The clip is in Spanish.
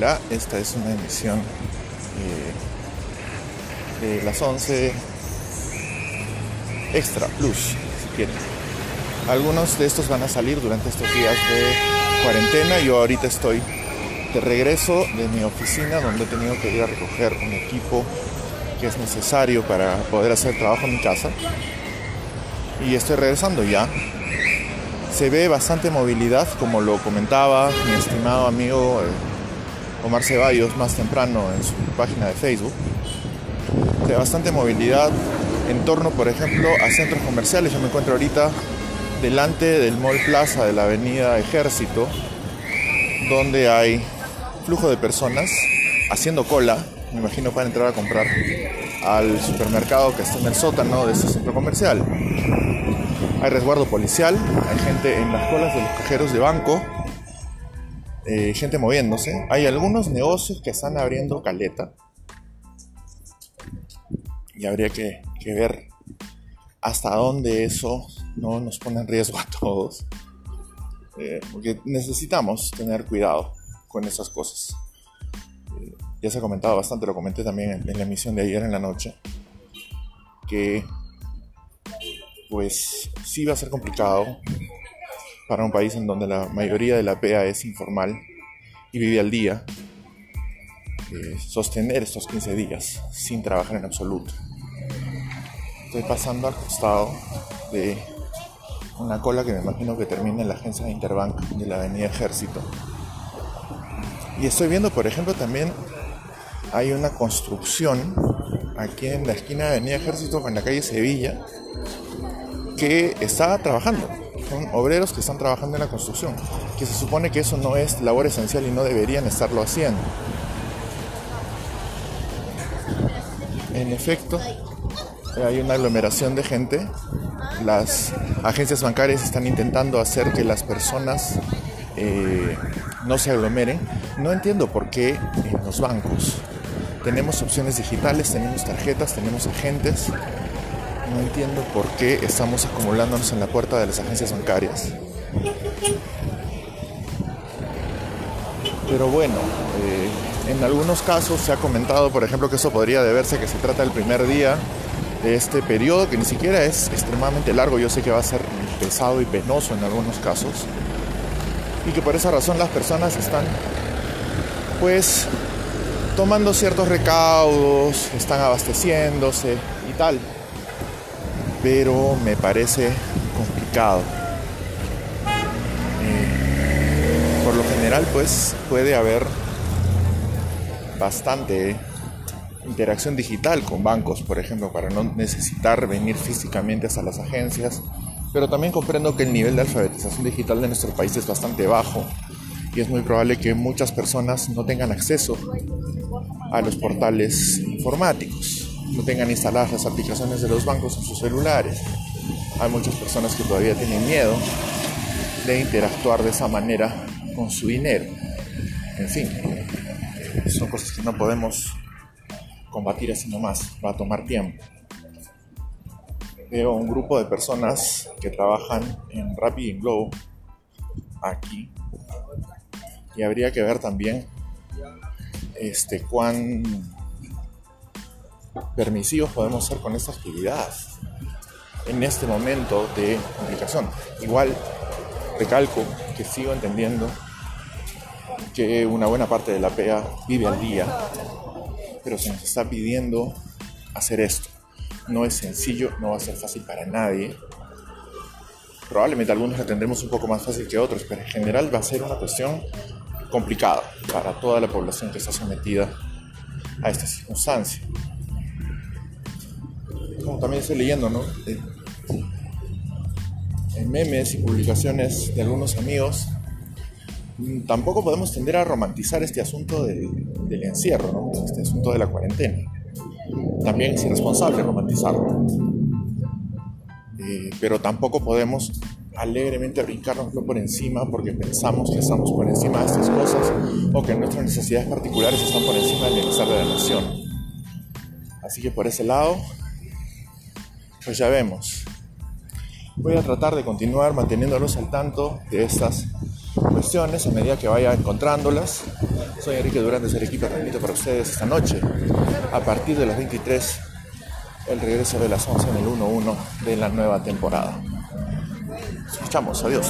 Esta es una emisión eh, de las 11 Extra Plus, si quieren. Algunos de estos van a salir durante estos días de cuarentena. Yo ahorita estoy de regreso de mi oficina donde he tenido que ir a recoger un equipo que es necesario para poder hacer trabajo en mi casa. Y estoy regresando ya. Se ve bastante movilidad, como lo comentaba mi estimado amigo eh, Omar Ceballos más temprano en su página de Facebook. Se ve bastante movilidad en torno, por ejemplo, a centros comerciales. Yo me encuentro ahorita delante del Mall Plaza de la Avenida Ejército, donde hay flujo de personas haciendo cola, me imagino para entrar a comprar al supermercado que está en el sótano de este centro comercial. Hay resguardo policial, hay gente en las colas de los cajeros de banco, eh, gente moviéndose. Hay algunos negocios que están abriendo caleta. Y habría que, ver hasta dónde eso no nos pone en riesgo a todos. Eh, porque necesitamos tener cuidado con esas cosas. Eh, ya se ha comentado bastante, lo comenté también en, en, la emisión de ayer en la noche, que pues sí va a ser complicado para un país en donde la mayoría de la PEA es informal y vive al día, eh, sostener estos 15 días sin trabajar en absoluto. Estoy pasando al costado de una cola que me imagino que termina en la agencia de Interbank de la Avenida Ejército. Y estoy viendo, por ejemplo, también hay una construcción aquí en la esquina de Avenida Ejército en la calle Sevilla que está trabajando. Son obreros que están trabajando en la construcción, que se supone que eso no es labor esencial y no deberían estarlo haciendo. En efecto, hay una aglomeración de gente. Las agencias bancarias están intentando hacer que las personas eh, no se aglomeren. No entiendo por qué en los bancos tenemos opciones digitales, tenemos tarjetas, tenemos agentes. No entiendo por qué estamos acumulándonos en la puerta de las agencias bancarias. Pero bueno, eh, en algunos casos se ha comentado, por ejemplo, que eso podría deberse a que se trata del primer día de este periodo, que ni siquiera es extremadamente largo. Yo sé que va a ser pesado y penoso en algunos casos. Y que por esa razón las personas están, pues, tomando ciertos recaudos, están abasteciéndose y tal. Pero me parece complicado. Eh, por lo general, pues, puede haber bastante interacción digital con bancos, por ejemplo, para no necesitar venir físicamente hasta las agencias. Pero también comprendo que el nivel de alfabetización digital de nuestro país es bastante bajo y es muy probable que muchas personas no tengan acceso a los portales informáticos, no tengan instaladas las aplicaciones de los bancos en sus celulares. Hay muchas personas que todavía tienen miedo de interactuar de esa manera con su dinero. En fin, son cosas que no podemos combatir así nomás, va a tomar tiempo. Veo un grupo de personas que trabajan en Rapid aquí y habría que ver también este cuán permisivos podemos ser con esta actividad en este momento de complicación. Igual recalco que sigo entendiendo que una buena parte de la PEA vive al día pero se nos está pidiendo hacer esto. No es sencillo, no va a ser fácil para nadie. Probablemente algunos la tendremos un poco más fácil que otros, pero en general va a ser una cuestión complicada para toda la población que está sometida a esta circunstancia. Como también estoy leyendo, ¿no? En memes y publicaciones de algunos amigos tampoco podemos tender a romantizar este asunto de, del encierro, ¿no? este asunto de la cuarentena. También es irresponsable romantizarlo. Eh, pero tampoco podemos alegremente brincárnoslo por encima porque pensamos que estamos por encima de estas cosas o que nuestras necesidades particulares están por encima del bienestar de la nación. Así que por ese lado, pues ya vemos. Voy a tratar de continuar manteniéndolos al tanto de estas cuestiones a medida que vaya encontrándolas Soy Enrique Durán de Arequipa, transmito para ustedes esta noche, a partir de las 23, el regreso de las 11 en el 1-1 de la nueva temporada. Escuchamos, adiós.